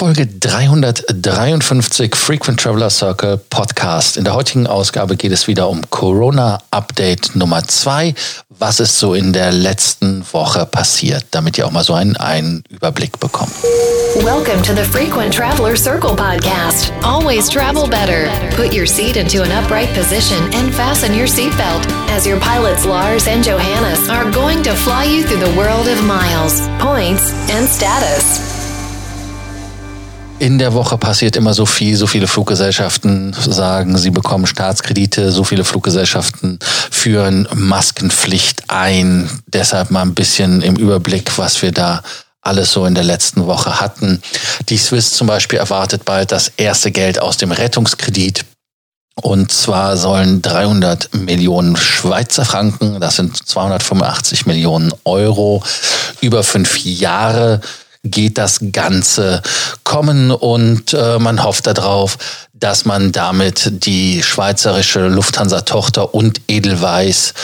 Folge 353 Frequent Traveler Circle Podcast. In der heutigen Ausgabe geht es wieder um Corona Update Nummer 2. Was ist so in der letzten Woche passiert, damit ihr auch mal so einen, einen Überblick bekommt. Welcome to the Frequent Traveler Circle podcast. Always travel better. Put your seat into an upright position and fasten your seatbelt as your pilots Lars and Johannes are going to fly you through the world of miles, points and status. In der Woche passiert immer so viel, so viele Fluggesellschaften sagen, sie bekommen Staatskredite, so viele Fluggesellschaften führen Maskenpflicht ein. Deshalb mal ein bisschen im Überblick, was wir da alles so in der letzten Woche hatten. Die Swiss zum Beispiel erwartet bald das erste Geld aus dem Rettungskredit. Und zwar sollen 300 Millionen Schweizer Franken, das sind 285 Millionen Euro, über fünf Jahre geht das Ganze kommen und äh, man hofft darauf, dass man damit die schweizerische Lufthansa-Tochter und Edelweiss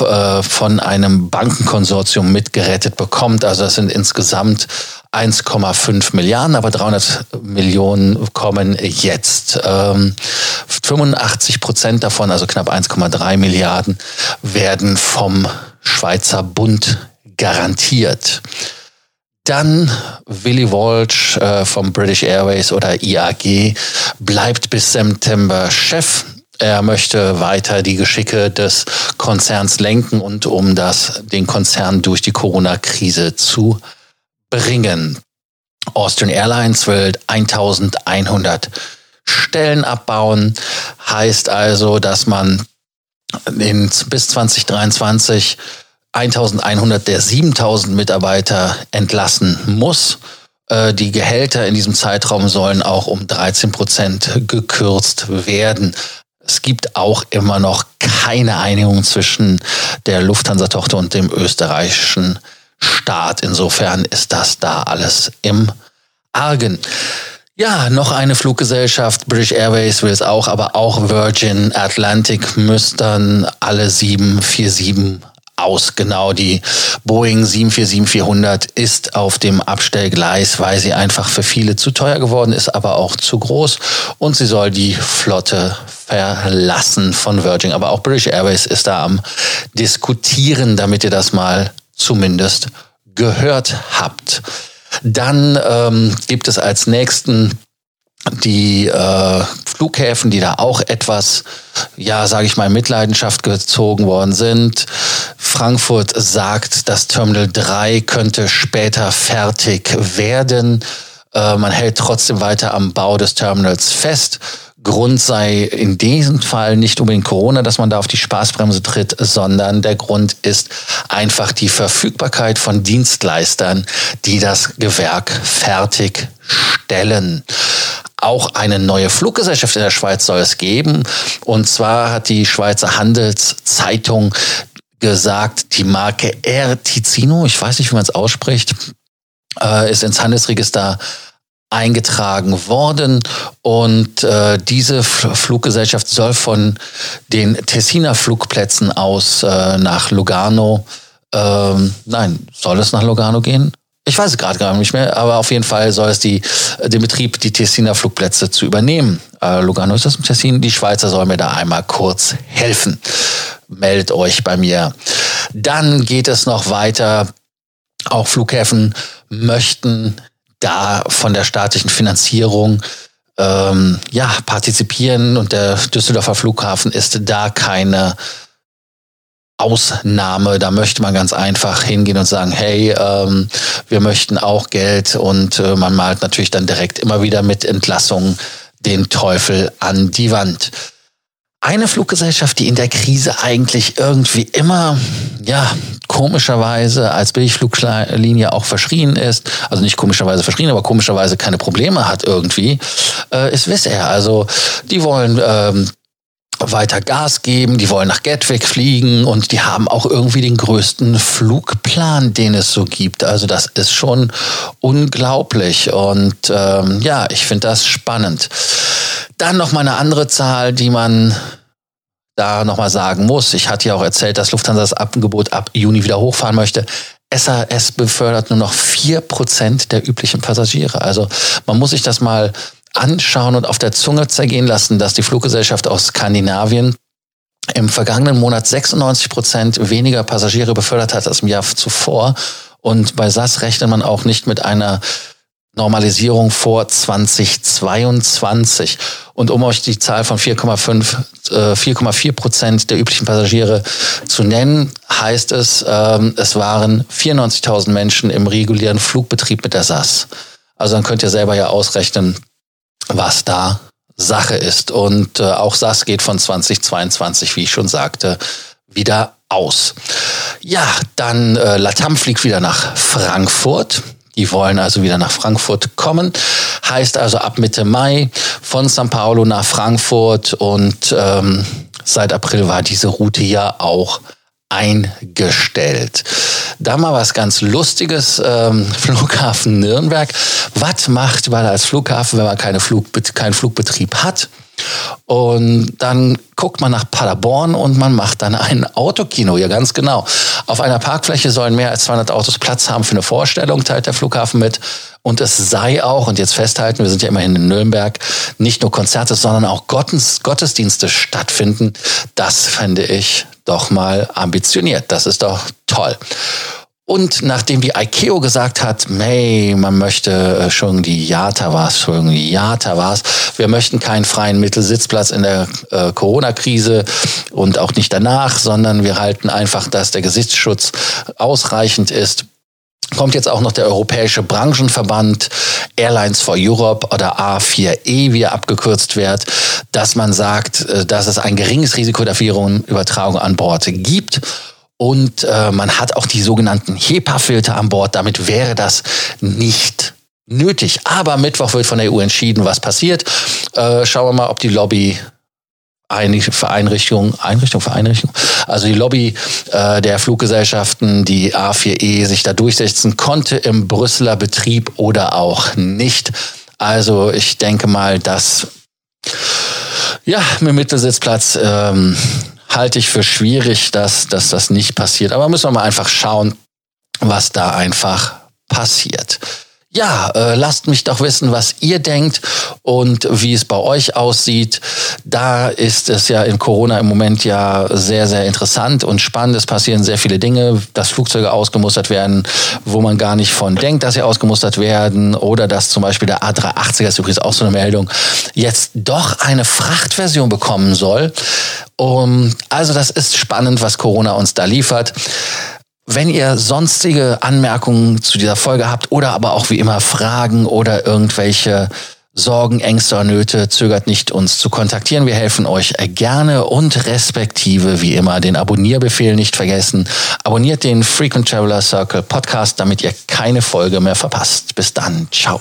äh, von einem Bankenkonsortium mitgerettet bekommt. Also das sind insgesamt 1,5 Milliarden, aber 300 Millionen kommen jetzt. Ähm, 85 Prozent davon, also knapp 1,3 Milliarden, werden vom Schweizer Bund garantiert. Dann Willy Walsh äh, vom British Airways oder IAG bleibt bis September Chef. Er möchte weiter die Geschicke des Konzerns lenken und um das, den Konzern durch die Corona-Krise zu bringen. Austrian Airlines will 1100 Stellen abbauen. Heißt also, dass man in, bis 2023 1100 der 7000 Mitarbeiter entlassen muss. Äh, die Gehälter in diesem Zeitraum sollen auch um 13 Prozent gekürzt werden. Es gibt auch immer noch keine Einigung zwischen der Lufthansa-Tochter und dem österreichischen Staat. Insofern ist das da alles im Argen. Ja, noch eine Fluggesellschaft, British Airways will es auch, aber auch Virgin Atlantic müssten alle 747 aus. Genau, die Boeing 747-400 ist auf dem Abstellgleis, weil sie einfach für viele zu teuer geworden ist, aber auch zu groß. Und sie soll die Flotte verlassen von Virgin. Aber auch British Airways ist da am Diskutieren, damit ihr das mal zumindest gehört habt. Dann ähm, gibt es als nächsten die äh, Flughäfen, die da auch etwas, ja, sage ich mal, in Mitleidenschaft gezogen worden sind. Frankfurt sagt, das Terminal 3 könnte später fertig werden. Äh, man hält trotzdem weiter am Bau des Terminals fest. Grund sei in diesem Fall nicht unbedingt Corona, dass man da auf die Spaßbremse tritt, sondern der Grund ist einfach die Verfügbarkeit von Dienstleistern, die das Gewerk fertigstellen. Auch eine neue Fluggesellschaft in der Schweiz soll es geben. Und zwar hat die Schweizer Handelszeitung gesagt, die Marke Air Ticino, ich weiß nicht, wie man es ausspricht, äh, ist ins Handelsregister eingetragen worden und äh, diese Fluggesellschaft soll von den Tessiner Flugplätzen aus äh, nach Lugano, ähm, nein, soll es nach Lugano gehen? Ich weiß es gerade gar nicht mehr, aber auf jeden Fall soll es die, den Betrieb, die Tessiner Flugplätze zu übernehmen. Äh, Lugano ist das im Tessin. Die Schweizer sollen mir da einmal kurz helfen. Meldet euch bei mir. Dann geht es noch weiter. Auch Flughäfen möchten da von der staatlichen Finanzierung ähm, ja, partizipieren und der Düsseldorfer Flughafen ist da keine Ausnahme. Da möchte man ganz einfach hingehen und sagen, hey, ähm, wir möchten auch Geld und äh, man malt natürlich dann direkt immer wieder mit Entlassungen den Teufel an die Wand. Eine Fluggesellschaft, die in der Krise eigentlich irgendwie immer, ja, komischerweise als Billigfluglinie auch verschrien ist, also nicht komischerweise verschrien, aber komischerweise keine Probleme hat irgendwie, äh, ist Wizz Air. Also die wollen ähm, weiter Gas geben, die wollen nach Gatwick fliegen und die haben auch irgendwie den größten Flugplan, den es so gibt. Also das ist schon unglaublich und ähm, ja, ich finde das spannend. Dann noch mal eine andere Zahl, die man da nochmal sagen muss. Ich hatte ja auch erzählt, dass Lufthansa das Angebot ab Juni wieder hochfahren möchte. SAS befördert nur noch vier Prozent der üblichen Passagiere. Also man muss sich das mal anschauen und auf der Zunge zergehen lassen, dass die Fluggesellschaft aus Skandinavien im vergangenen Monat 96 Prozent weniger Passagiere befördert hat als im Jahr zuvor. Und bei SAS rechnet man auch nicht mit einer Normalisierung vor 2022. Und um euch die Zahl von 4,5, äh, 4,4 Prozent der üblichen Passagiere zu nennen, heißt es, ähm, es waren 94.000 Menschen im regulären Flugbetrieb mit der SAS. Also dann könnt ihr selber ja ausrechnen, was da Sache ist. Und äh, auch SAS geht von 2022, wie ich schon sagte, wieder aus. Ja, dann äh, Latam fliegt wieder nach Frankfurt. Die wollen also wieder nach Frankfurt kommen. Heißt also ab Mitte Mai von São Paulo nach Frankfurt und ähm, seit April war diese Route ja auch eingestellt. Da mal was ganz Lustiges, ähm, Flughafen Nürnberg. Was macht man als Flughafen, wenn man keine Flug, keinen Flugbetrieb hat? Und dann guckt man nach Paderborn und man macht dann ein Autokino, ja ganz genau. Auf einer Parkfläche sollen mehr als 200 Autos Platz haben für eine Vorstellung, teilt der Flughafen mit. Und es sei auch, und jetzt festhalten, wir sind ja immerhin in Nürnberg, nicht nur Konzerte, sondern auch Gottes, Gottesdienste stattfinden. Das fände ich doch mal ambitioniert. Das ist doch toll. Und nachdem die ICAO gesagt hat, hey, man möchte äh, schon die JATA war's, Entschuldigung, die JATA war's, wir möchten keinen freien Mittelsitzplatz in der äh, Corona-Krise und auch nicht danach, sondern wir halten einfach, dass der Gesichtsschutz ausreichend ist, kommt jetzt auch noch der Europäische Branchenverband Airlines for Europe oder A4E, wie er abgekürzt wird, dass man sagt, äh, dass es ein geringes Risiko der Virenübertragung an Bord gibt und äh, man hat auch die sogenannten HEPA-Filter an Bord. Damit wäre das nicht nötig. Aber Mittwoch wird von der EU entschieden, was passiert. Äh, schauen wir mal, ob die Lobby Einrichtung, Einrichtung für Einrichtung, also die Lobby äh, der Fluggesellschaften, die A4E, sich da durchsetzen konnte im Brüsseler Betrieb oder auch nicht. Also ich denke mal, dass ja, mit Mittelsitzplatz ähm, halte ich für schwierig, dass, dass das nicht passiert. Aber müssen wir mal einfach schauen, was da einfach passiert. Ja, äh, lasst mich doch wissen, was ihr denkt und wie es bei euch aussieht. Da ist es ja in Corona im Moment ja sehr, sehr interessant und spannend. Es passieren sehr viele Dinge, dass Flugzeuge ausgemustert werden, wo man gar nicht von denkt, dass sie ausgemustert werden. Oder dass zum Beispiel der A380er ist übrigens auch so eine Meldung, jetzt doch eine Frachtversion bekommen soll. Um, also das ist spannend, was Corona uns da liefert. Wenn ihr sonstige Anmerkungen zu dieser Folge habt oder aber auch wie immer Fragen oder irgendwelche Sorgen, Ängste oder Nöte, zögert nicht, uns zu kontaktieren. Wir helfen euch gerne und respektive wie immer den Abonnierbefehl nicht vergessen. Abonniert den Frequent Traveler Circle Podcast, damit ihr keine Folge mehr verpasst. Bis dann. Ciao.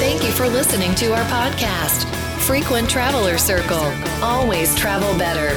Thank you for listening to our podcast. Frequent Traveler Circle. Always travel better.